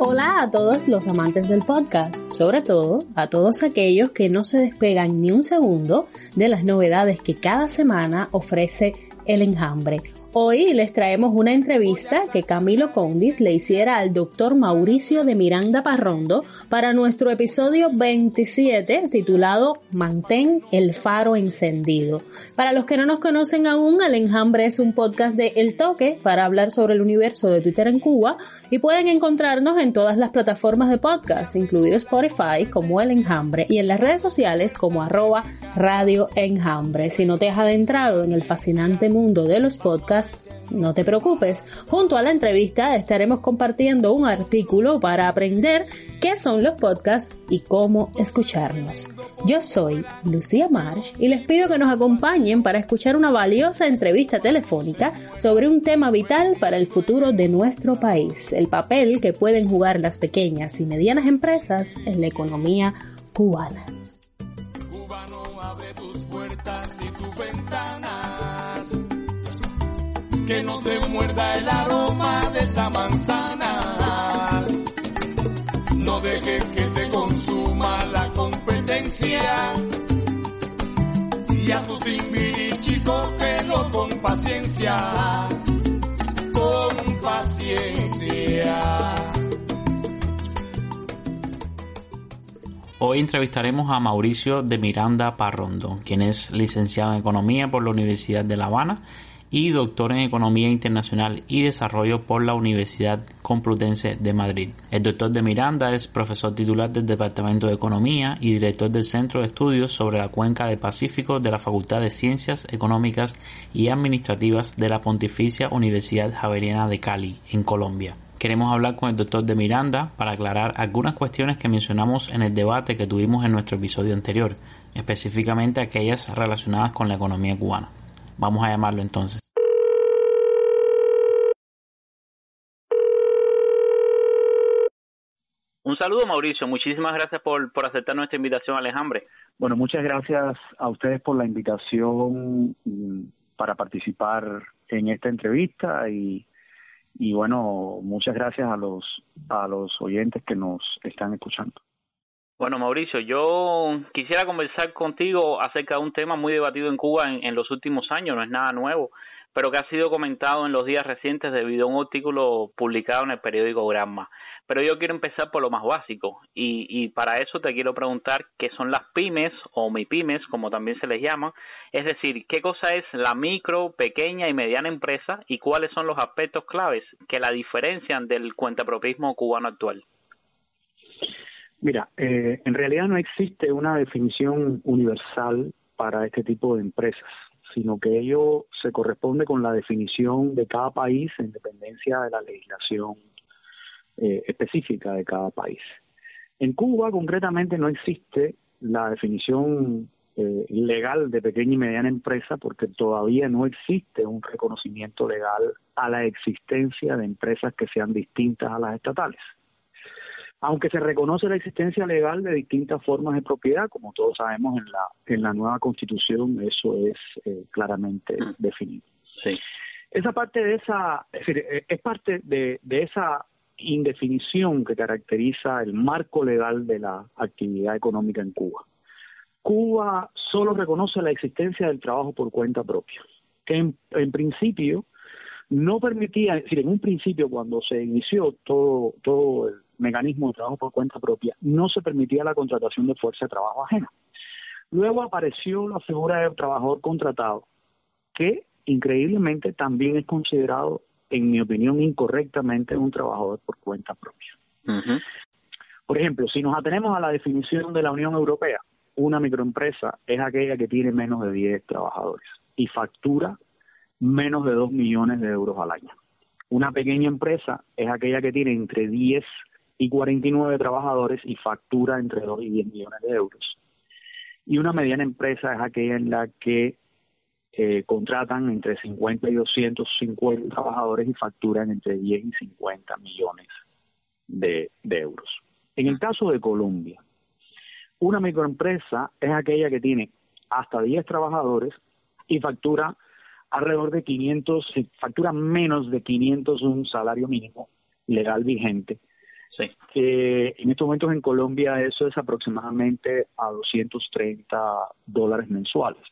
Hola a todos los amantes del podcast, sobre todo a todos aquellos que no se despegan ni un segundo de las novedades que cada semana ofrece el enjambre. Hoy les traemos una entrevista que Camilo Condis le hiciera al doctor Mauricio de Miranda Parrondo para nuestro episodio 27 titulado Mantén el faro encendido. Para los que no nos conocen aún, El Enjambre es un podcast de El Toque para hablar sobre el universo de Twitter en Cuba y pueden encontrarnos en todas las plataformas de podcast, incluido Spotify como El Enjambre y en las redes sociales como arroba Radio Enjambre. Si no te has adentrado en el fascinante mundo de los podcasts, no te preocupes, junto a la entrevista estaremos compartiendo un artículo para aprender qué son los podcasts y cómo escucharlos. Yo soy Lucía Marsh y les pido que nos acompañen para escuchar una valiosa entrevista telefónica sobre un tema vital para el futuro de nuestro país, el papel que pueden jugar las pequeñas y medianas empresas en la economía cubana. abre tus puertas que no te muerda el aroma de esa manzana. No dejes que te consuma la competencia. Y a tu timbirichi cógelo con paciencia, con paciencia. Hoy entrevistaremos a Mauricio de Miranda Parrondo, quien es licenciado en Economía por la Universidad de La Habana y doctor en Economía Internacional y Desarrollo por la Universidad Complutense de Madrid. El doctor de Miranda es profesor titular del Departamento de Economía y director del Centro de Estudios sobre la Cuenca del Pacífico de la Facultad de Ciencias Económicas y Administrativas de la Pontificia Universidad Javeriana de Cali, en Colombia. Queremos hablar con el doctor de Miranda para aclarar algunas cuestiones que mencionamos en el debate que tuvimos en nuestro episodio anterior, específicamente aquellas relacionadas con la economía cubana. Vamos a llamarlo entonces. Un saludo Mauricio, muchísimas gracias por, por aceptar nuestra invitación Alejandro. Bueno, muchas gracias a ustedes por la invitación mm, para participar en esta entrevista y, y bueno, muchas gracias a los a los oyentes que nos están escuchando. Bueno, Mauricio, yo quisiera conversar contigo acerca de un tema muy debatido en Cuba en, los últimos años, no es nada nuevo, pero que ha sido comentado en los días recientes debido a un artículo publicado en el periódico Gramma. Pero yo quiero empezar por lo más básico y, y para eso te quiero preguntar qué son las pymes o MIPYMES, como también se les llama, es decir, qué cosa es la micro, pequeña y mediana empresa y cuáles son los aspectos claves que la diferencian del cuentapropismo cubano actual. Mira, eh, en realidad no existe una definición universal para este tipo de empresas, sino que ello se corresponde con la definición de cada país en dependencia de la legislación eh, específica de cada país. En Cuba, concretamente, no existe la definición eh, legal de pequeña y mediana empresa porque todavía no existe un reconocimiento legal a la existencia de empresas que sean distintas a las estatales aunque se reconoce la existencia legal de distintas formas de propiedad, como todos sabemos en la en la nueva Constitución eso es eh, claramente mm. definido. Sí. Esa parte de esa es, decir, eh, es parte de, de esa indefinición que caracteriza el marco legal de la actividad económica en Cuba. Cuba solo reconoce la existencia del trabajo por cuenta propia, que en, en principio no permitía, es decir, en un principio cuando se inició todo, todo el mecanismo de trabajo por cuenta propia, no se permitía la contratación de fuerza de trabajo ajena. Luego apareció la figura del trabajador contratado, que increíblemente también es considerado, en mi opinión, incorrectamente un trabajador por cuenta propia. Por ejemplo, si nos atenemos a la definición de la Unión Europea, una microempresa es aquella que tiene menos de 10 trabajadores y factura menos de 2 millones de euros al año. Una pequeña empresa es aquella que tiene entre 10 y 49 trabajadores y factura entre 2 y 10 millones de euros. Y una mediana empresa es aquella en la que eh, contratan entre 50 y 250 trabajadores y facturan entre 10 y 50 millones de, de euros. En el caso de Colombia, una microempresa es aquella que tiene hasta 10 trabajadores y factura alrededor de 500, factura menos de 500 un salario mínimo legal vigente. Sí. Que en estos momentos en Colombia eso es aproximadamente a 230 dólares mensuales.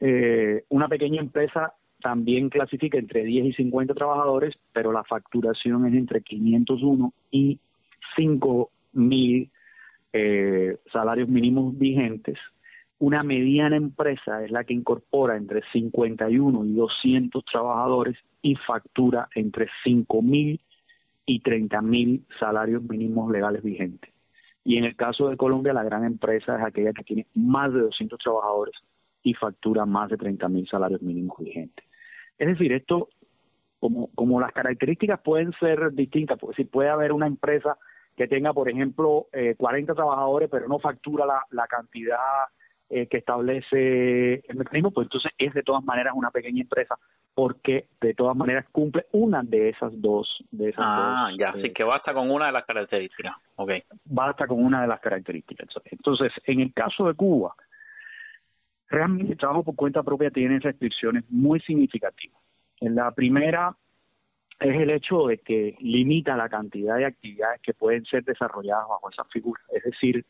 Eh, una pequeña empresa también clasifica entre 10 y 50 trabajadores, pero la facturación es entre 501 y 5 mil eh, salarios mínimos vigentes. Una mediana empresa es la que incorpora entre 51 y 200 trabajadores y factura entre 5 mil y 30 mil salarios mínimos legales vigentes. Y en el caso de Colombia, la gran empresa es aquella que tiene más de 200 trabajadores y factura más de 30 mil salarios mínimos vigentes. Es decir, esto, como, como las características pueden ser distintas, porque si puede haber una empresa que tenga, por ejemplo, eh, 40 trabajadores, pero no factura la cantidad eh, que establece el mecanismo, pues entonces es de todas maneras una pequeña empresa, porque de todas maneras cumple una de esas dos. De esas ah, ya, así eh, que basta con una de las características. Okay. Basta con una de las características. Entonces, en el caso de Cuba, realmente el trabajo por cuenta propia tiene restricciones muy significativas. La primera es el hecho de que limita la cantidad de actividades que pueden ser desarrolladas bajo esa figura. Es decir,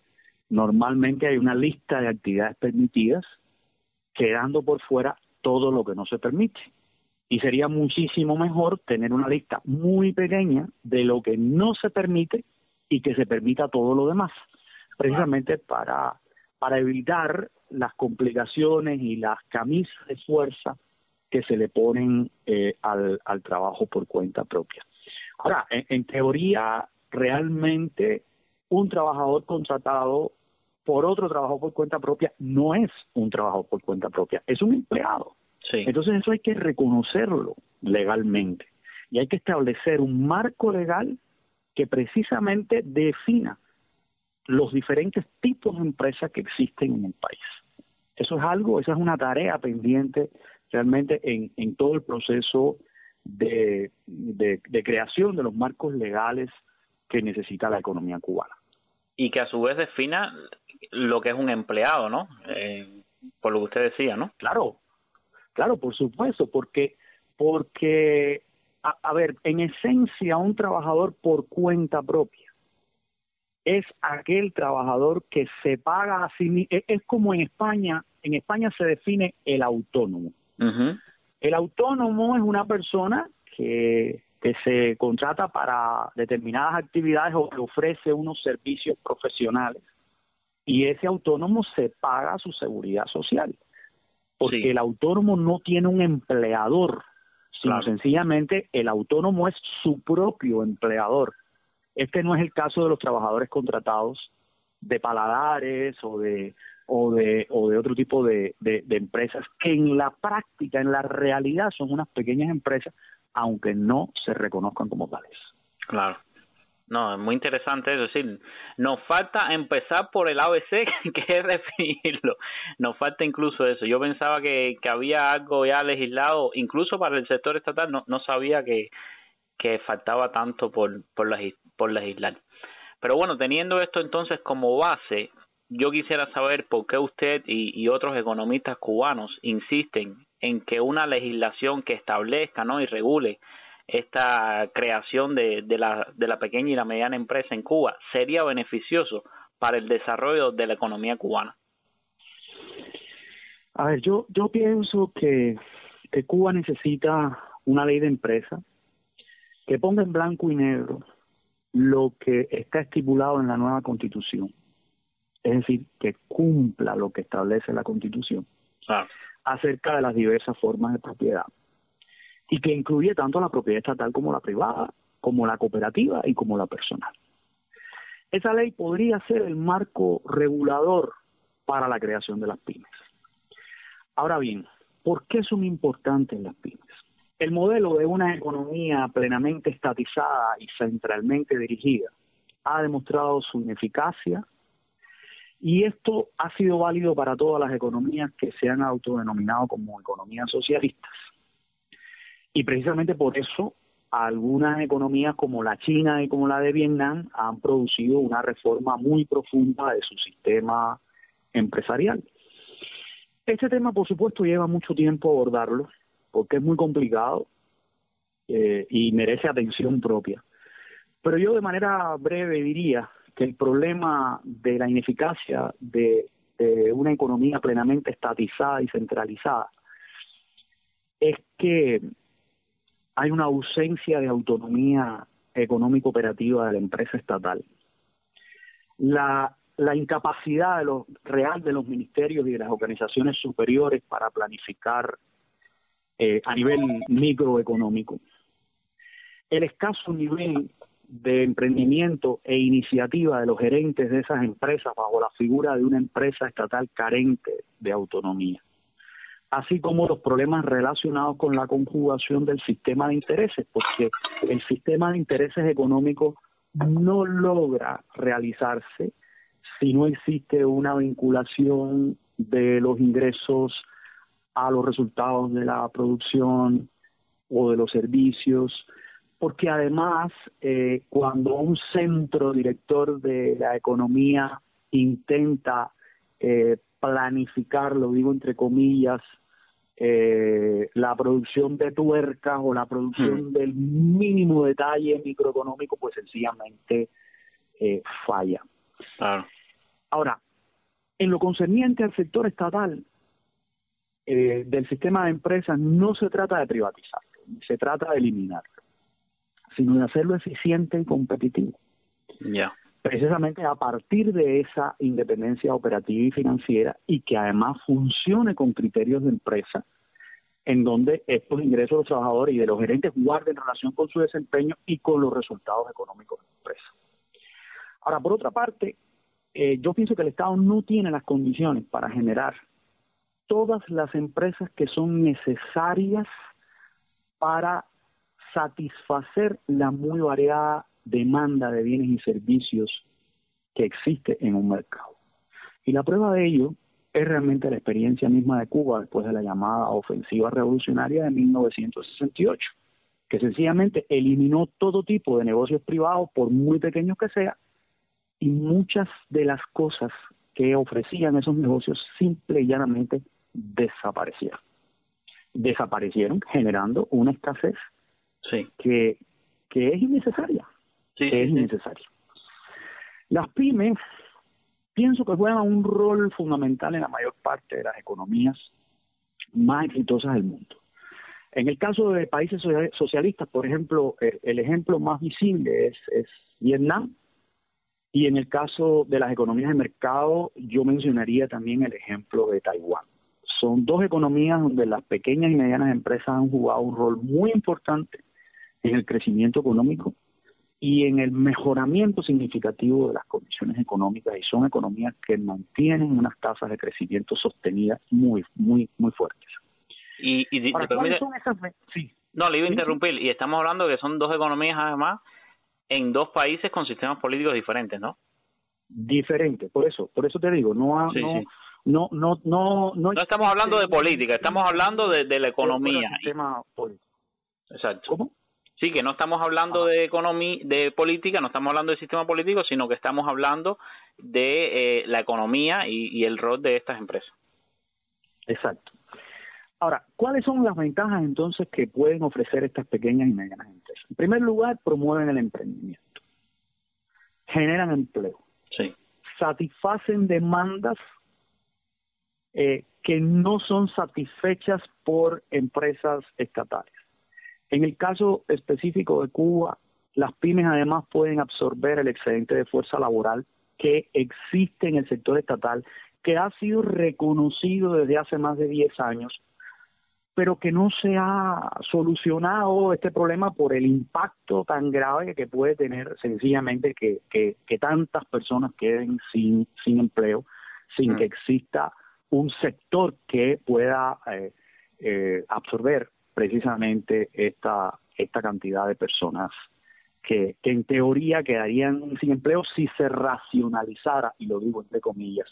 normalmente hay una lista de actividades permitidas, quedando por fuera todo lo que no se permite. Y sería muchísimo mejor tener una lista muy pequeña de lo que no se permite y que se permita todo lo demás, precisamente para, para evitar las complicaciones y las camisas de fuerza que se le ponen eh, al, al trabajo por cuenta propia. Ahora, en, teoría, realmente un trabajador contratado por otro trabajo por cuenta propia no es un trabajo por cuenta propia, es un empleado. Entonces eso hay que reconocerlo legalmente y hay que establecer un marco legal que precisamente defina los diferentes tipos de empresas que existen en el país. Eso es algo, esa es una tarea pendiente realmente en, en todo el proceso de, de, creación de los marcos legales que necesita la economía cubana. Y que a su vez defina lo que es un empleado, ¿no? Eh, por lo que usted decía, ¿no? Claro, claro, por supuesto, porque, porque a, a ver, en esencia un trabajador por cuenta propia es aquel trabajador que se paga a sí mismo, es como en España, en España se define el autónomo. El autónomo es una persona que, que se contrata para determinadas actividades o que ofrece unos servicios profesionales y ese autónomo se paga su seguridad social porque el autónomo no tiene un empleador sino sencillamente el autónomo es su propio empleador este no es el caso de los trabajadores contratados de paladares o de o de, o de otro tipo de, de, empresas que en la práctica, en la realidad, son unas pequeñas empresas, aunque no se reconozcan como tales. Claro. No, es muy interesante, es decir, nos falta empezar por el ABC, que es definirlo. Nos falta incluso eso. Yo pensaba que, que había algo ya legislado, incluso para el sector estatal, no, no sabía que, que faltaba tanto por, por, por legislar. Pero bueno, teniendo esto entonces como base, yo quisiera saber por qué usted y, otros economistas cubanos insisten en que una legislación que establezca ¿no? y regule esta creación de, de, la, de la pequeña y la mediana empresa en Cuba sería beneficioso para el desarrollo de la economía cubana. A ver, yo, yo pienso que, que Cuba necesita una ley de empresa que ponga en blanco y negro lo que está estipulado en la nueva constitución. Es decir, que cumpla lo que establece la Constitución acerca de las diversas formas de propiedad y que incluye tanto la propiedad estatal como la privada, como la cooperativa y como la personal. Esa ley podría ser el marco regulador para la creación de las pymes. Ahora bien, ¿Por qué son importantes las pymes? El modelo de una economía plenamente estatizada y centralmente dirigida ha demostrado su ineficacia y esto ha sido válido para todas las economías que se han autodenominado como economías socialistas. Y precisamente por eso algunas economías como la China y como la de Vietnam han producido una reforma muy profunda de su sistema empresarial. Este tema, por supuesto, lleva mucho tiempo abordarlo porque es muy complicado eh, y merece atención propia. Pero yo de manera breve diría que el problema de la ineficacia de, de una economía plenamente estatizada y centralizada es que hay una ausencia de autonomía económico operativa de la empresa estatal. La, incapacidad real de los ministerios y de las organizaciones superiores para planificar eh, a nivel microeconómico. El escaso nivel de emprendimiento e iniciativa de los gerentes de esas empresas bajo la figura de una empresa estatal carente de autonomía así como los problemas relacionados con la conjugación del sistema de intereses, porque el sistema de intereses económicos no logra realizarse si no existe una vinculación de los ingresos a los resultados de la producción o de los servicios, porque además eh, cuando un centro director de la economía intenta eh, planificar, lo digo entre comillas, eh, la producción de tuercas o la producción del mínimo detalle microeconómico, pues sencillamente eh, falla. Ahora, en lo concerniente al sector estatal eh, del sistema de empresas, no se trata de privatizarlo, se trata de eliminarlo, sino de hacerlo eficiente y competitivo. Ya precisamente a partir de esa independencia operativa y financiera y que además funcione con criterios de empresa en donde estos ingresos de los trabajadores y de los gerentes guarden relación con su desempeño y con los resultados económicos de la empresa. Ahora, por otra parte, eh, yo pienso que el Estado no tiene las condiciones para generar todas las empresas que son necesarias para satisfacer la muy variada demanda de bienes y servicios que existe en un mercado. Y la prueba de ello es realmente la experiencia misma de Cuba después de la llamada ofensiva revolucionaria de 1968, que sencillamente eliminó todo tipo de negocios privados, por muy pequeños que sean, y muchas de las cosas que ofrecían esos negocios simple y llanamente desaparecieron. Desaparecieron generando una escasez que, que es innecesaria es innecesario. Las pymes pienso que juegan un rol fundamental en la mayor parte de las economías más exitosas del mundo. En el caso de países socialistas, por ejemplo, el ejemplo más visible es, es Vietnam, y en el caso de las economías de mercado, yo mencionaría también el ejemplo de Taiwán. Son dos economías donde las pequeñas y medianas empresas han jugado un rol muy importante en el crecimiento económico y en el mejoramiento significativo de las condiciones económicas y son economías que mantienen unas tasas de crecimiento sostenidas muy muy muy fuertes. Y, y son esas? Sí. No, le iba a interrumpir y estamos hablando que son dos economías además en dos países con sistemas políticos diferentes, ¿no? Diferentes, por eso, por eso te digo, no no, no no no no estamos hablando de política, estamos hablando de, de la economía. Sistema político. Exacto. ¿Cómo? Sí, que no estamos hablando de economía, de política, no estamos hablando del sistema político, sino que estamos hablando de eh, la economía y, el rol de estas empresas. Exacto. Ahora, ¿cuáles son las ventajas entonces que pueden ofrecer estas pequeñas y medianas empresas? En primer lugar, promueven el emprendimiento, generan empleo, sí. satisfacen demandas eh, que no son satisfechas por empresas estatales. En el caso específico de Cuba, las pymes además pueden absorber el excedente de fuerza laboral que existe en el sector estatal, que ha sido reconocido desde hace más de 10 años, pero que no se ha solucionado este problema por el impacto tan grave que puede tener sencillamente que, que, tantas personas queden sin, sin empleo, sin mm. que exista un sector que pueda eh, eh, absorber precisamente esta, esta cantidad de personas que, que en teoría quedarían sin empleo si se racionalizara, y lo digo entre comillas,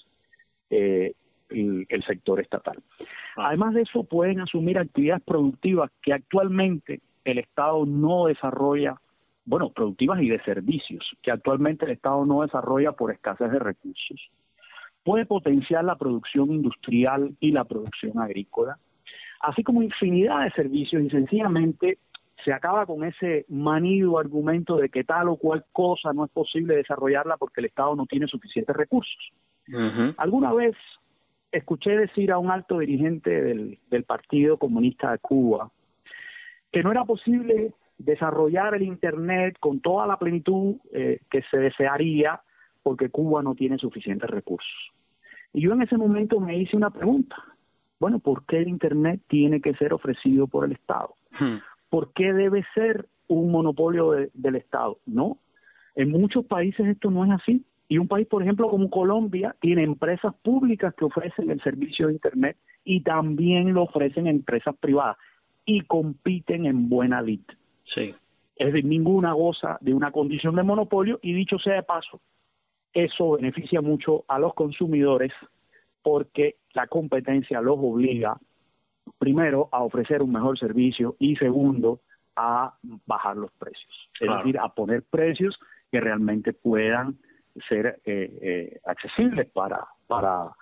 eh, el, el, sector estatal. Ah. Además de eso, pueden asumir actividades productivas que actualmente el Estado no desarrolla, bueno, productivas y de servicios, que actualmente el Estado no desarrolla por escasez de recursos. Puede potenciar la producción industrial y la producción agrícola, así como infinidad de servicios y sencillamente se acaba con ese manido argumento de que tal o cual cosa no es posible desarrollarla porque el Estado no tiene suficientes recursos. Alguna vez escuché decir a un alto dirigente del, del Partido Comunista de Cuba que no era posible desarrollar el Internet con toda la plenitud eh, que se desearía porque Cuba no tiene suficientes recursos. Y yo en ese momento me hice una pregunta. Bueno, ¿por qué el Internet tiene que ser ofrecido por el Estado? Hmm. ¿Por qué debe ser un monopolio del Estado? No, en muchos países esto no es así. Y un país, por ejemplo, como Colombia, tiene empresas públicas que ofrecen el servicio de Internet y también lo ofrecen empresas privadas y compiten en buena lid. Sí. Es decir, ninguna goza de una condición de monopolio y dicho sea de paso, eso beneficia mucho a los consumidores porque la competencia los obliga primero a ofrecer un mejor servicio y segundo a bajar los precios, es decir, a poner precios que realmente puedan ser eh, eh, accesibles para, para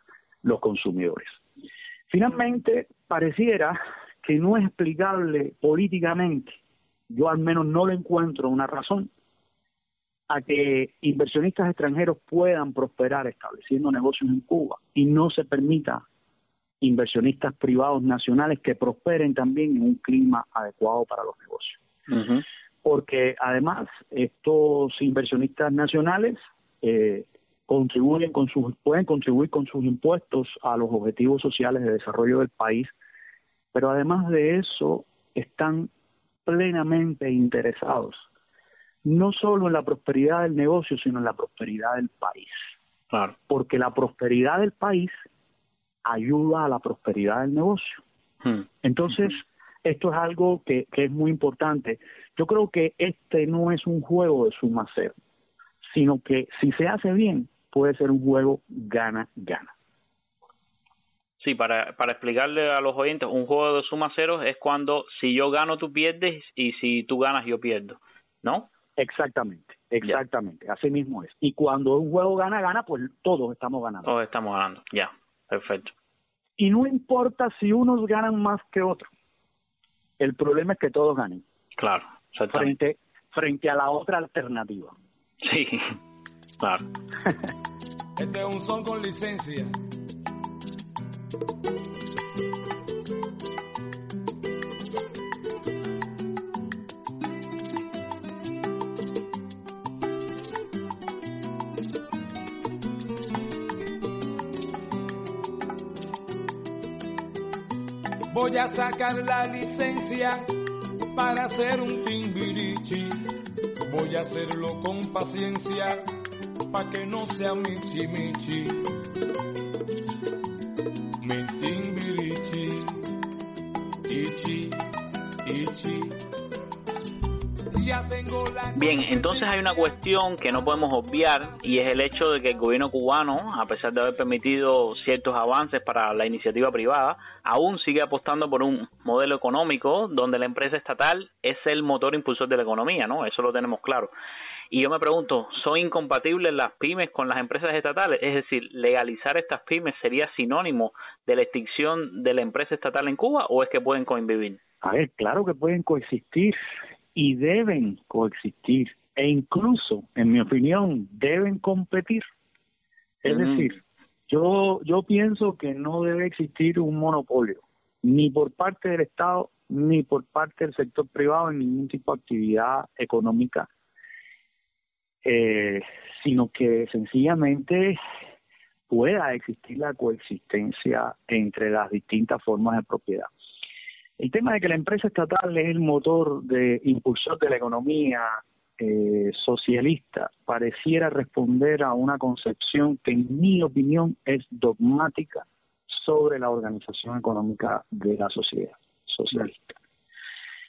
los consumidores. Finalmente, pareciera que no es explicable políticamente, yo al menos no le encuentro una razón a que inversionistas extranjeros puedan prosperar estableciendo negocios en Cuba y no se permita inversionistas privados nacionales que prosperen también en un clima adecuado para los negocios. Porque además estos inversionistas nacionales eh, contribuyen con sus pueden contribuir con sus impuestos a los objetivos sociales de desarrollo del país, pero además de eso están plenamente interesados no solo en la prosperidad del negocio, sino en la prosperidad del país. Claro. Porque la prosperidad del país ayuda a la prosperidad del negocio. Hmm. Entonces, esto es algo que, que, es muy importante. Yo creo que este no es un juego de suma cero, sino que si se hace bien, puede ser un juego gana-gana. Sí, para, para explicarle a los oyentes, un juego de suma cero es cuando si yo gano, tú pierdes y si tú ganas, yo pierdo, ¿no? Exactamente, exactamente, así mismo es. Y cuando un juego gana, gana, pues todos estamos ganando. Todos estamos ganando, ya, perfecto. Y no importa si unos ganan más que otros, el problema es que todos ganen. Claro, frente, frente a la otra alternativa. Sí, claro. este es un son con licencia. Voy a sacar la licencia para hacer un timbirichi. Voy a hacerlo con paciencia para que no sea michi michi. Mi timbirichi, ichi, ichi. Bien, entonces hay una cuestión que no podemos obviar y es el hecho de que el gobierno cubano, a pesar de haber permitido ciertos avances para la iniciativa privada, aún sigue apostando por un modelo económico donde la empresa estatal es el motor impulsor de la economía, ¿no? Eso lo tenemos claro. Y yo me pregunto, ¿son incompatibles las pymes con las empresas estatales? Es decir, ¿legalizar estas pymes sería sinónimo de la extinción de la empresa estatal en Cuba o es que pueden convivir? A ver, claro que pueden coexistir y deben coexistir e incluso, en mi opinión, deben competir. Es decir, yo yo pienso que no debe existir un monopolio ni por parte del Estado ni por parte del sector privado en ningún tipo de actividad económica, eh, sino que sencillamente pueda existir la coexistencia entre las distintas formas de propiedad. El tema de que la empresa estatal es el motor de impulsor de la economía eh, socialista pareciera responder a una concepción que en mi opinión es dogmática sobre la organización económica de la sociedad socialista.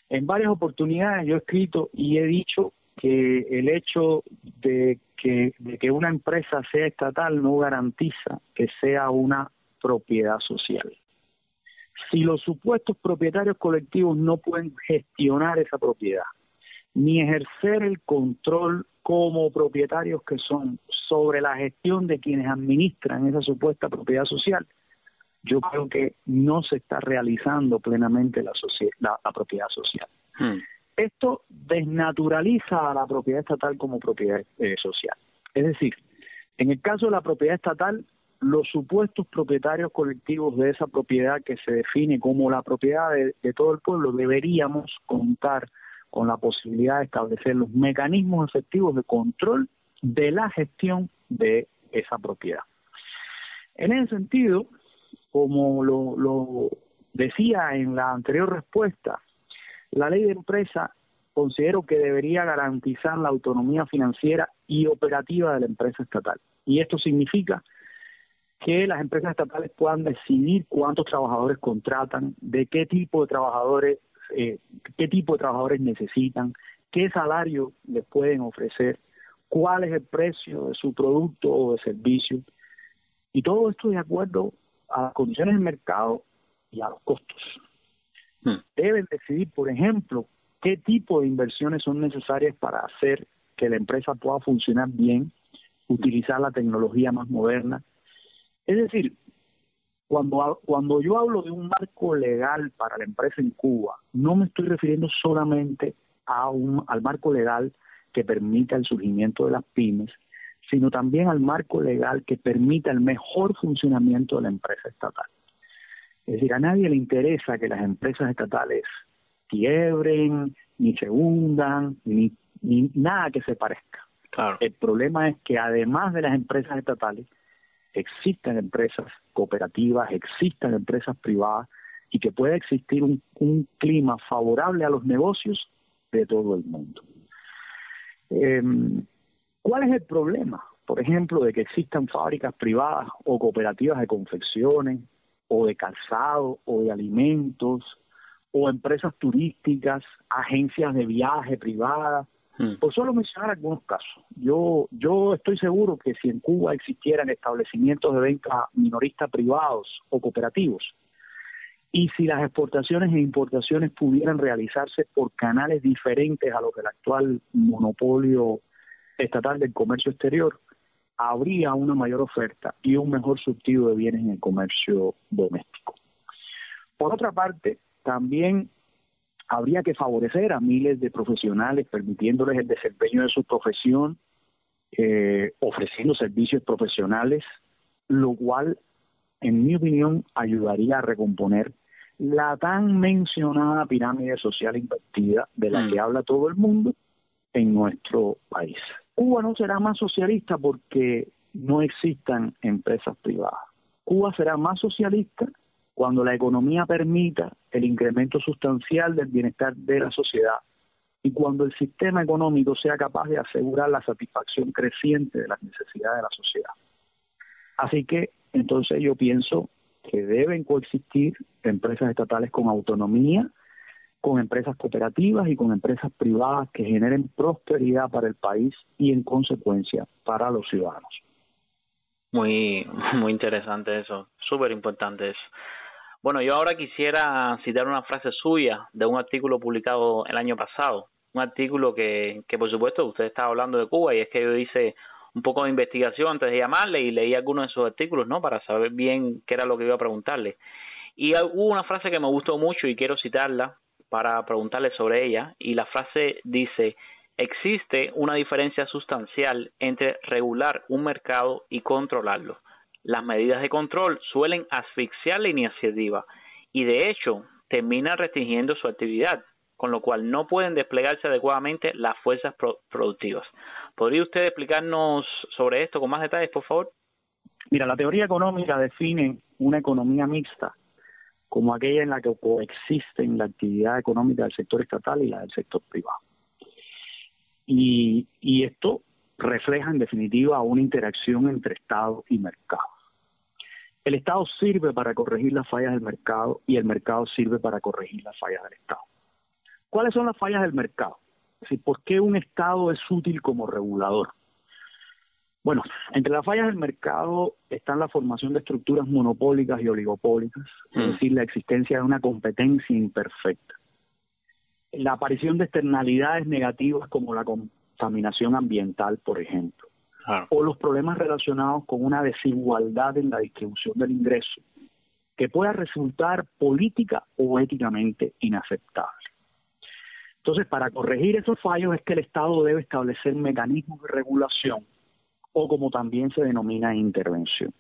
En varias oportunidades yo he escrito y he dicho que el hecho de que, de que una empresa sea estatal no garantiza que sea una propiedad social. Si los supuestos propietarios colectivos no pueden gestionar esa propiedad, ni ejercer el control como propietarios que son sobre la gestión de quienes administran esa supuesta propiedad social, yo creo que no se está realizando plenamente la, la, propiedad social. Hmm. Esto desnaturaliza a la propiedad estatal como propiedad eh, social. Es decir, en el caso de la propiedad estatal, los supuestos propietarios colectivos de esa propiedad que se define como la propiedad de todo el pueblo deberíamos contar con la posibilidad de establecer los mecanismos efectivos de control de la gestión de esa propiedad. En ese sentido, como lo, decía en la anterior respuesta, la ley de empresa considero que debería garantizar la autonomía financiera y operativa de la empresa estatal. Y esto significa que las empresas estatales puedan decidir cuántos trabajadores contratan, de qué tipo de trabajadores eh, qué tipo de trabajadores necesitan, qué salario les pueden ofrecer, cuál es el precio de su producto o de servicio. Y todo esto de acuerdo a las condiciones del mercado y a los costos. Hmm. Deben decidir, por ejemplo, qué tipo de inversiones son necesarias para hacer que la empresa pueda funcionar bien, utilizar la tecnología más moderna. Es decir, cuando, cuando yo hablo de un marco legal para la empresa en Cuba, no me estoy refiriendo solamente a un, al marco legal que permita el surgimiento de las pymes, sino también al marco legal que permita el mejor funcionamiento de la empresa estatal. Es decir, a nadie le interesa que las empresas estatales quiebren, ni se hundan, ni, ni nada que se parezca. El problema es que además de las empresas estatales, existan empresas cooperativas, existan empresas privadas y que pueda existir un, clima favorable a los negocios de todo el mundo. Em, ¿Cuál es el problema? Por ejemplo, de que existan fábricas privadas o cooperativas de confecciones o de calzado o de alimentos o empresas turísticas, agencias de viaje privadas. Por solo mencionar algunos casos, yo, yo estoy seguro que si en Cuba existieran establecimientos de venta minorista privados o cooperativos, y si las exportaciones e importaciones pudieran realizarse por canales diferentes a los del actual monopolio estatal del comercio exterior, habría una mayor oferta y un mejor surtido de bienes en el comercio doméstico. Por otra parte, también habría que favorecer a miles de profesionales, permitiéndoles el desempeño de su profesión, eh, ofreciendo servicios profesionales, lo cual, en mi opinión, ayudaría a recomponer la tan mencionada pirámide social invertida de la que mm. habla todo el mundo en nuestro país. Cuba no será más socialista porque no existan empresas privadas. Cuba será más socialista cuando la economía permita el incremento sustancial del bienestar de la sociedad y cuando el sistema económico sea capaz de asegurar la satisfacción creciente de las necesidades de la sociedad. Así que entonces yo pienso que deben coexistir empresas estatales con autonomía, con empresas cooperativas y con empresas privadas que generen prosperidad para el país y en consecuencia para los ciudadanos. Muy, muy interesante eso, súper importante eso. Bueno, yo ahora quisiera citar una frase suya de un artículo publicado el año pasado, un artículo que, que por supuesto usted estaba hablando de Cuba y es que yo hice un poco de investigación antes de llamarle y leí algunos de sus artículos, ¿no? Para saber bien qué era lo que iba a preguntarle. Y hubo una frase que me gustó mucho y quiero citarla para preguntarle sobre ella y la frase dice, existe una diferencia sustancial entre regular un mercado y controlarlo las medidas de control suelen asfixiar la iniciativa y de hecho terminan restringiendo su actividad, con lo cual no pueden desplegarse adecuadamente las fuerzas productivas. ¿Podría usted explicarnos sobre esto con más detalles, por favor? Mira, la teoría económica define una economía mixta como aquella en la que coexisten la actividad económica del sector estatal y la del sector privado. Y, y esto refleja en definitiva una interacción entre Estado y mercado. El Estado sirve para corregir las fallas del mercado y el mercado sirve para corregir las fallas del Estado. ¿Cuáles son las fallas del mercado? Es decir, ¿por qué un Estado es útil como regulador? Bueno, entre las fallas del mercado están la formación de estructuras monopólicas y oligopólicas, es mm. decir, la existencia de una competencia imperfecta. La aparición de externalidades negativas como la contaminación ambiental, por ejemplo, o los problemas relacionados con una desigualdad en la distribución del ingreso, que pueda resultar política o éticamente inaceptable. Entonces, para corregir esos fallos es que el Estado debe establecer mecanismos de regulación o como también se denomina intervención.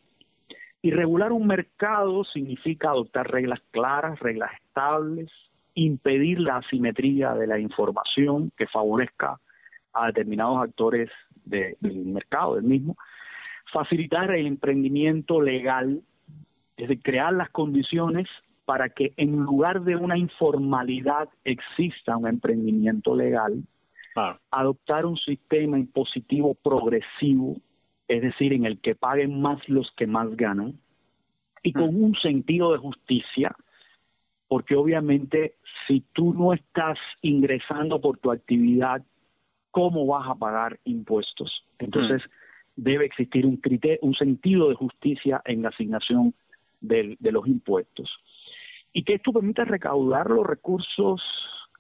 Y regular un mercado significa adoptar reglas claras, reglas estables, impedir la asimetría de la información que favorezca a determinados actores del mercado del mismo, facilitar el emprendimiento legal, es decir, crear las condiciones para que en lugar de una informalidad exista un emprendimiento legal, adoptar un sistema impositivo progresivo, es decir, en el que paguen más los que más ganan, y con mm. un sentido de justicia, porque obviamente si tú no estás ingresando por tu actividad, ¿cómo vas a pagar impuestos? Entonces, mm. debe existir un, criterio, un sentido de justicia en la asignación de los impuestos. Y que esto permita recaudar los recursos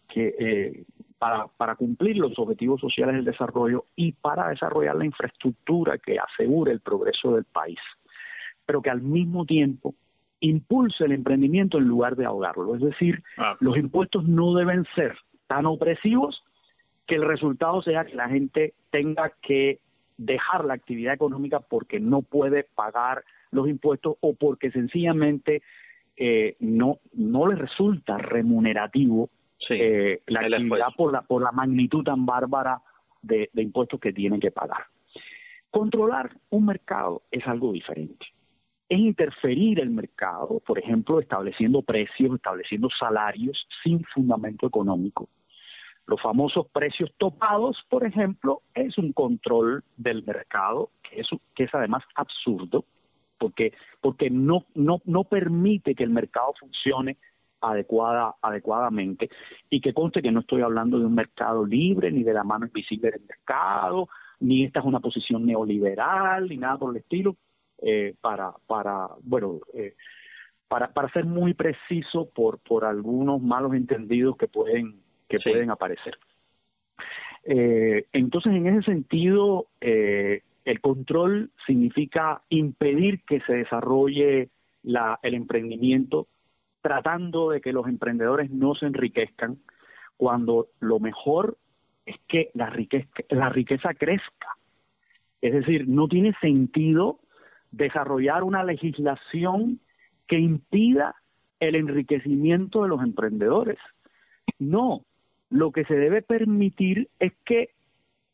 que, eh, para, para cumplir los objetivos sociales del desarrollo y para desarrollar la infraestructura que asegure el progreso del país, pero que al mismo tiempo impulse el emprendimiento en lugar de ahogarlo. Es decir, ah. los impuestos no deben ser tan opresivos que el resultado sea que la gente tenga que dejar la actividad económica porque no puede pagar los impuestos o porque sencillamente eh, no, no le resulta remunerativo eh, la actividad por la, por la magnitud tan bárbara de, impuestos que tienen que pagar. Controlar un mercado es algo diferente. Es interferir el mercado, por ejemplo, estableciendo precios, estableciendo salarios sin fundamento económico. Los famosos precios topados, por ejemplo, es un control del mercado que es, que es además absurdo porque porque no no no permite que el mercado funcione adecuada, adecuadamente y que conste que no estoy hablando de un mercado libre ni de la mano invisible del mercado ni esta es una posición neoliberal ni nada por el estilo eh, para para bueno eh, para para ser muy preciso por por algunos malos entendidos que pueden que pueden aparecer eh, entonces en ese sentido el control significa impedir que se desarrolle la, el emprendimiento tratando de que los emprendedores no se enriquezcan cuando lo mejor es que la riqueza, la riqueza crezca. Es decir, no tiene sentido desarrollar una legislación que impida el enriquecimiento de los emprendedores. No, lo que se debe permitir es que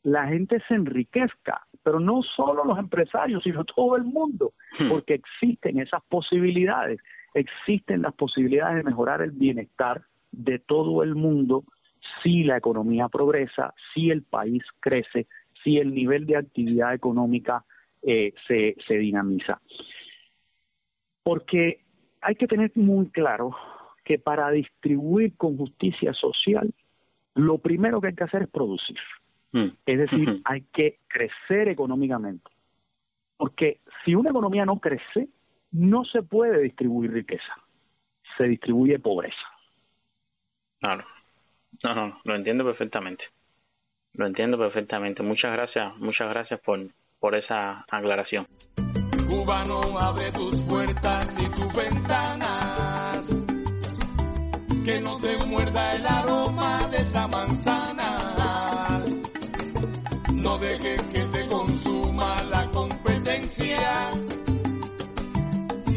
la gente se enriquezca, pero no solo los empresarios, sino todo el mundo, hmm. porque existen esas posibilidades existen las posibilidades de mejorar el bienestar de todo el mundo si la economía progresa, si el país crece, si el nivel de actividad económica eh, se, se dinamiza. Porque hay que tener muy claro que para distribuir con justicia social, lo primero que hay que hacer es producir. Mm. Es decir, hay que crecer económicamente. Porque si una economía no crece, no se puede distribuir riqueza, se distribuye pobreza. Claro. No, no, lo entiendo perfectamente. Lo entiendo perfectamente. Muchas gracias, muchas gracias por, por esa aclaración. Cubano, abre tus puertas y tus ventanas, que no te muerda el aroma de esa manzana. No dejes que te consuma la competencia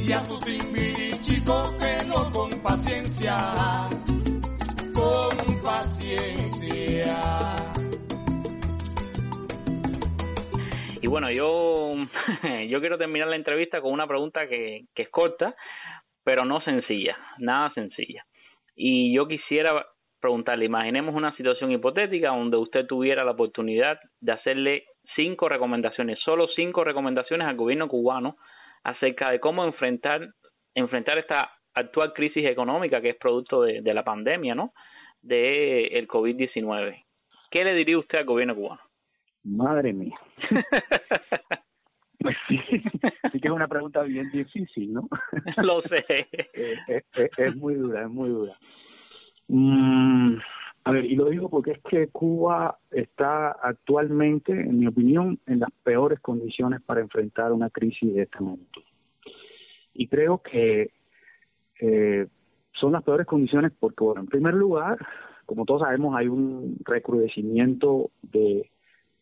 y a tu cógelo con paciencia, con paciencia. Y bueno, yo, yo quiero terminar la entrevista con una pregunta que, que es corta, pero no sencilla, nada sencilla. Y yo quisiera preguntarle, imaginemos una situación hipotética donde usted tuviera la oportunidad de hacerle cinco recomendaciones, solo cinco recomendaciones al gobierno cubano acerca de cómo enfrentar enfrentar esta actual crisis económica que es producto de, de la pandemia, ¿no? De el COVID-19. ¿Qué le diría usted al gobierno cubano? Madre mía. Pues sí, sí que es una pregunta bien difícil, ¿no? Lo sé. es, es, es, muy dura, es muy dura. Mm, a ver, y lo digo porque es que Cuba está actualmente, en mi opinión, en las peores condiciones para enfrentar una crisis de este momento. Y creo que eh, son las peores condiciones porque, bueno, en primer lugar, como todos sabemos, hay un recrudecimiento de,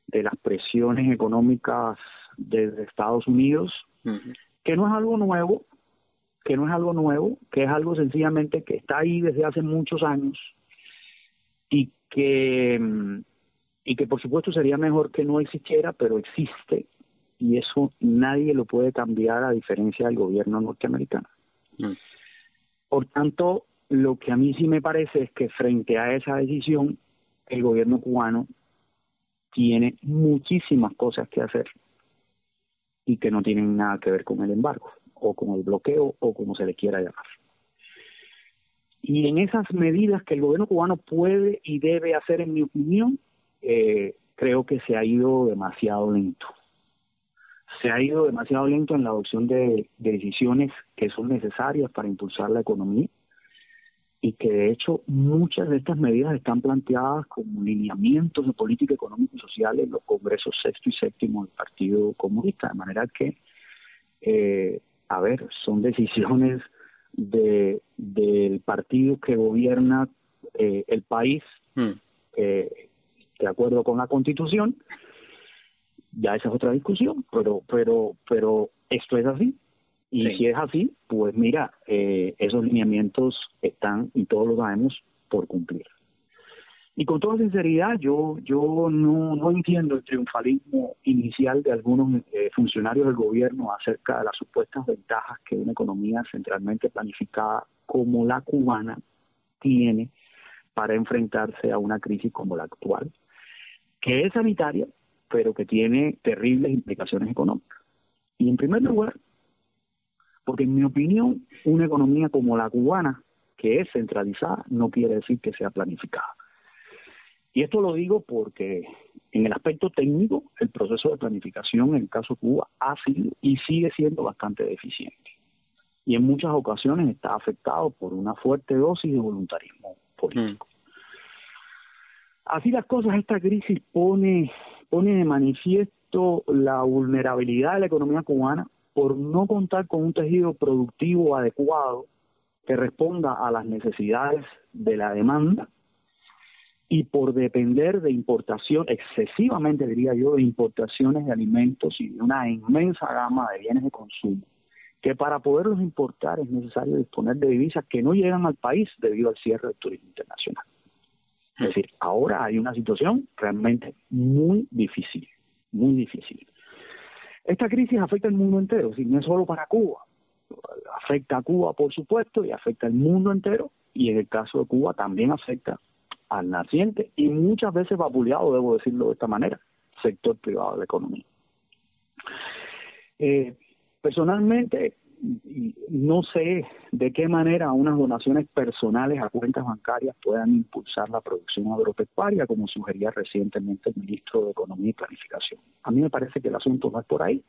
de las presiones económicas desde Estados Unidos, que no es algo nuevo, que no es algo nuevo, que es algo sencillamente que está ahí desde hace muchos años y que y que por supuesto sería mejor que no existiera, pero existe y eso nadie lo puede cambiar a diferencia del gobierno norteamericano. Por tanto, lo que a mí sí me parece es que frente a esa decisión, el gobierno cubano tiene muchísimas cosas que hacer y que no tienen nada que ver con el embargo o con el bloqueo o como se le quiera llamar. Y en esas medidas que el gobierno cubano puede y debe hacer, en mi opinión, eh, creo que se ha ido demasiado lento. Se ha ido demasiado lento en la adopción de decisiones que son necesarias para impulsar la economía y que de hecho muchas de estas medidas están planteadas como lineamientos de política económica y social en los congresos sexto y séptimo del Partido Comunista, de manera que, eh, a ver, son decisiones de del partido que gobierna eh, el país hmm. eh, de acuerdo con la Constitución. Ya esa es otra discusión, pero pero pero esto es así y si es así, pues mira, eh, esos lineamientos están, y todos lo sabemos, por cumplir. Y con toda sinceridad, yo yo no, no entiendo el triunfalismo inicial de algunos eh, funcionarios del gobierno acerca de las supuestas ventajas que una economía centralmente planificada como la cubana tiene para enfrentarse a una crisis como la actual, que es sanitaria, pero que tiene terribles implicaciones económicas. Y en primer lugar, porque en mi opinión, una economía como la cubana, que es centralizada, no quiere decir que sea planificada. Y esto lo digo porque en el aspecto técnico, el proceso de planificación en el caso de Cuba ha sido y sigue siendo bastante deficiente. Y en muchas ocasiones está afectado por una fuerte dosis de voluntarismo político. Mm. Así las cosas, esta crisis pone, pone de manifiesto la vulnerabilidad de la economía cubana por no contar con un tejido productivo adecuado que responda a las necesidades de la demanda y por depender de importación, excesivamente diría yo, de importaciones de alimentos y de una inmensa gama de bienes de consumo, que para poderlos importar es necesario disponer de divisas que no llegan al país debido al cierre del turismo internacional. Es decir, ahora hay una situación realmente muy difícil, muy difícil. Esta crisis afecta al mundo entero, no es solo para Cuba. Afecta a Cuba, por supuesto, y afecta al mundo entero, y en el caso de Cuba también afecta al naciente y muchas veces vapuleado, debo decirlo de esta manera, sector privado de la economía. Eh, personalmente, no sé de qué manera unas donaciones personales a cuentas bancarias puedan impulsar la producción agropecuaria, como sugería recientemente el ministro de Economía y Planificación. A mí me parece que el asunto no es por ahí.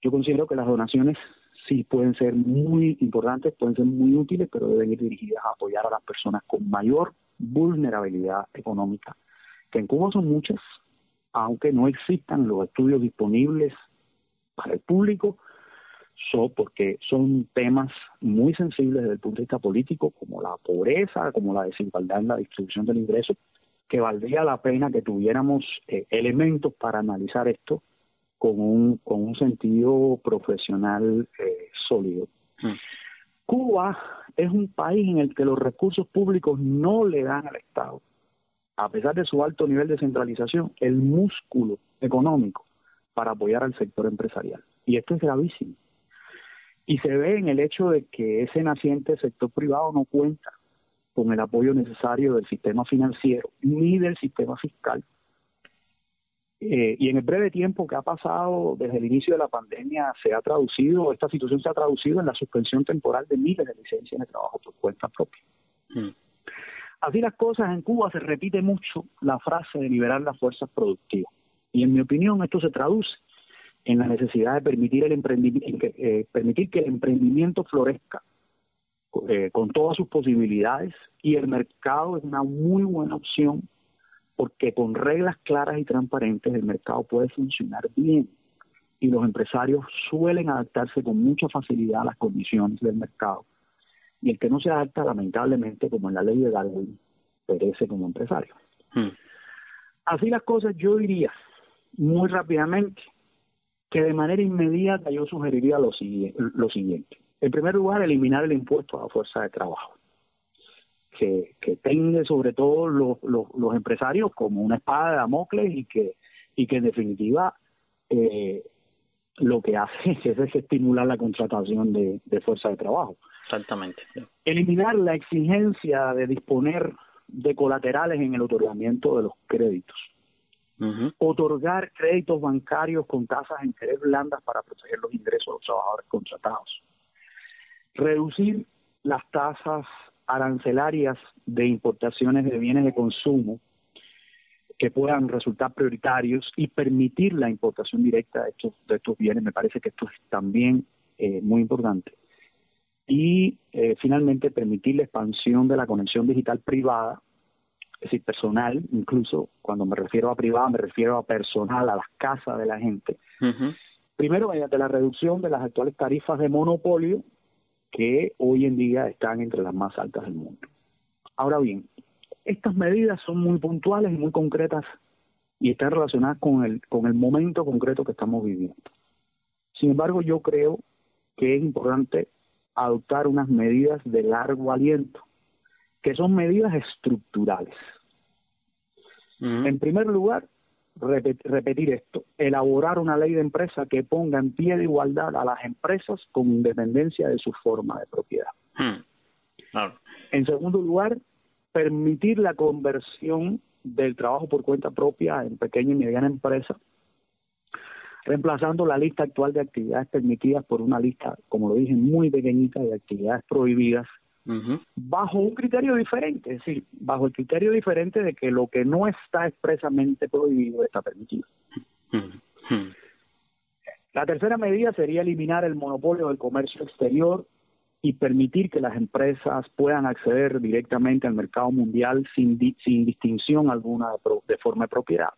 Yo considero que las donaciones sí pueden ser muy importantes, pueden ser muy útiles, pero deben ir dirigidas a apoyar a las personas con mayor vulnerabilidad económica, que en Cuba son muchas, aunque no existan los estudios disponibles para el público, son porque son temas muy sensibles desde el punto de vista político, como la pobreza, como la desigualdad en la distribución del ingreso, que valdría la pena que tuviéramos eh, elementos para analizar esto con un, con un sentido profesional eh, sólido. Mm. Cuba es un país en el que los recursos públicos no le dan al Estado, a pesar de su alto nivel de centralización, el músculo económico para apoyar al sector empresarial. Y esto es gravísimo. Y se ve en el hecho de que ese naciente sector privado no cuenta con el apoyo necesario del sistema financiero ni del sistema fiscal Eh, y en el breve tiempo que ha pasado desde el inicio de la pandemia se ha traducido, esta situación se ha traducido en la suspensión temporal de miles de licencias de trabajo por cuenta propia. Mm. Así las cosas, en Cuba se repite mucho la frase de liberar las fuerzas productivas. Y en mi opinión esto se traduce en la necesidad de permitir el emprendimiento, eh, permitir que el emprendimiento florezca eh, con todas sus posibilidades y el mercado es una muy buena opción porque con reglas claras y transparentes el mercado puede funcionar bien y los empresarios suelen adaptarse con mucha facilidad a las condiciones del mercado. Y el que no se adapta, lamentablemente, como en la ley de Darwin, perece como empresario. Hmm. Así las cosas, yo diría muy rápidamente que de manera inmediata yo sugeriría lo, lo siguiente. En primer lugar, eliminar el impuesto a la fuerza de trabajo, que, que tende sobre todo los, los, empresarios como una espada de Damocles y que, y que en definitiva eh, lo que hace es estimular la contratación de, fuerza de trabajo. Exactamente. Eliminar la exigencia de disponer de colaterales en el otorgamiento de los créditos. Otorgar créditos bancarios con tasas en interés blandas para proteger los ingresos de los trabajadores contratados reducir las tasas arancelarias de importaciones de bienes de consumo que puedan resultar prioritarios y permitir la importación directa de estos, de estos bienes. Me parece que esto es también eh, muy importante. Y eh, finalmente permitir la expansión de la conexión digital privada, es decir, personal, incluso cuando me refiero a privada me refiero a personal, a las casas de la gente. Primero, mediante la reducción de las actuales tarifas de monopolio que hoy en día están entre las más altas del mundo. Ahora bien, estas medidas son muy puntuales y muy concretas y están relacionadas con el, con el momento concreto que estamos viviendo. Sin embargo, yo creo que es importante adoptar unas medidas de largo aliento, que son medidas estructurales. En primer lugar, repetir esto, elaborar una ley de empresa que ponga en pie de igualdad a las empresas con independencia de su forma de propiedad. Hmm. En segundo lugar, permitir la conversión del trabajo por cuenta propia en pequeña y mediana empresa, reemplazando la lista actual de actividades permitidas por una lista, como lo dije, muy pequeñita de actividades prohibidas bajo un criterio diferente, es decir, bajo el criterio diferente de que lo que no está expresamente prohibido está permitido. La tercera medida sería eliminar el monopolio del comercio exterior y permitir que las empresas puedan acceder directamente al mercado mundial sin, sin distinción alguna de, forma de propiedad.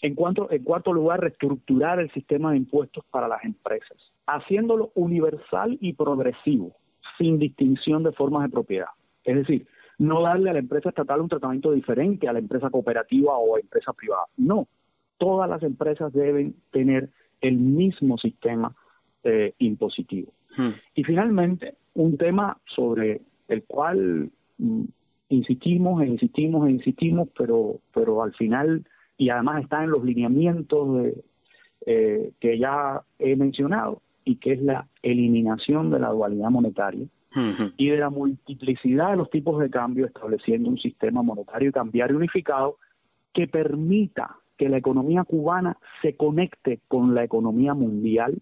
En, cuanto, en cuarto lugar, reestructurar el sistema de impuestos para las empresas, haciéndolo universal y progresivo sin distinción de formas de propiedad. Es decir, no darle a la empresa estatal un tratamiento diferente a la empresa cooperativa o a empresa privada. No, todas las empresas deben tener el mismo sistema eh, impositivo. Hmm. Y finalmente, un tema sobre el cual mm, insistimos e insistimos e insistimos, pero, pero al final, y además está en los lineamientos de, eh, que ya he mencionado, y que es la eliminación de la dualidad monetaria y de la multiplicidad de los tipos de cambio, estableciendo un sistema monetario y cambiario unificado que permita que la economía cubana se conecte con la economía mundial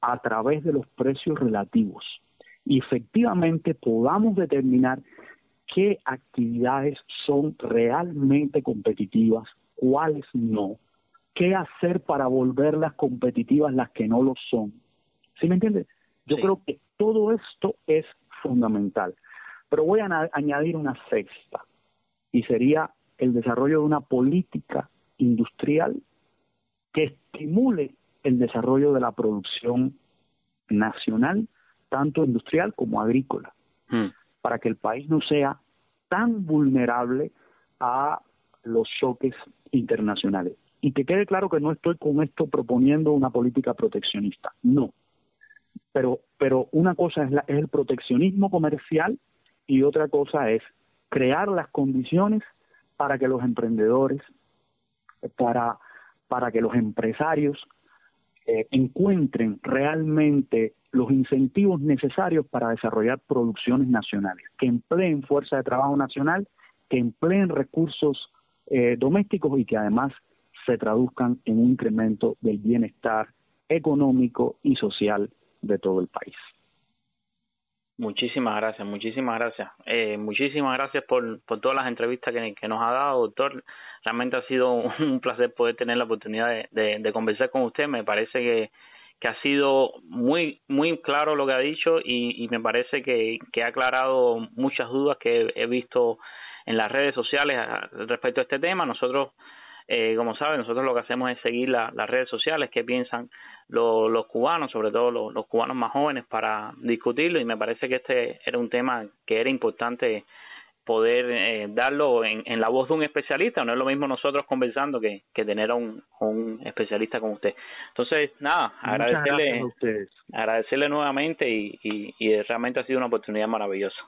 a través de los precios relativos. Y efectivamente podamos determinar qué actividades son realmente competitivas, cuáles no, qué hacer para volverlas competitivas las que no lo son ¿Sí me entiendes? Yo creo que todo esto es fundamental. Pero voy a añadir una sexta, y sería el desarrollo de una política industrial que estimule el desarrollo de la producción nacional, tanto industrial como agrícola, hmm. para que el país no sea tan vulnerable a los choques internacionales. Y que quede claro que no estoy con esto proponiendo una política proteccionista, no pero, pero una cosa es, es el proteccionismo comercial y otra cosa es crear las condiciones para que los emprendedores, para, para que los empresarios eh, encuentren realmente los incentivos necesarios para desarrollar producciones nacionales, que empleen fuerza de trabajo nacional, que empleen recursos eh, domésticos y que además se traduzcan en un incremento del bienestar económico y social de todo el país. Muchísimas gracias, muchísimas gracias. Eh, muchísimas gracias por, por todas las entrevistas que, nos ha dado, doctor. Realmente ha sido un placer poder tener la oportunidad de, de, conversar con usted. Me parece que, que, ha sido muy muy claro lo que ha dicho y, y me parece que, que, ha aclarado muchas dudas que he visto en las redes sociales respecto a este tema. Nosotros eh, como saben, nosotros lo que hacemos es seguir las redes sociales, qué piensan los cubanos, sobre todo los, cubanos más jóvenes, para discutirlo y me parece que este era un tema que era importante poder eh, darlo en, la voz de un especialista, no es lo mismo nosotros conversando que, tener a un, especialista como usted. Entonces, nada, agradecerle, agradecerle nuevamente y, y realmente ha sido una oportunidad maravillosa.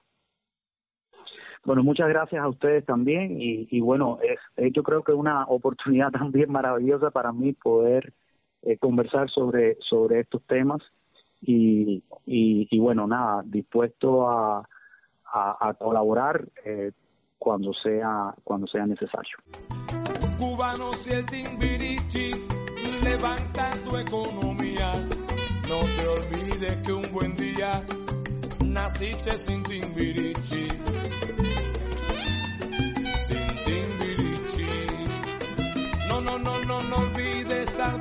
Bueno, muchas gracias a ustedes también y, bueno, es, yo creo que es una oportunidad también maravillosa para mí poder eh, conversar sobre, sobre estos temas y, y, bueno, nada, dispuesto a, a, colaborar eh, cuando sea cuando sea necesario. Cubanos y el Timbirichi levanta tu economía. No te olvides que un buen día naciste sin Timbirichi. No, no, no, no olvides al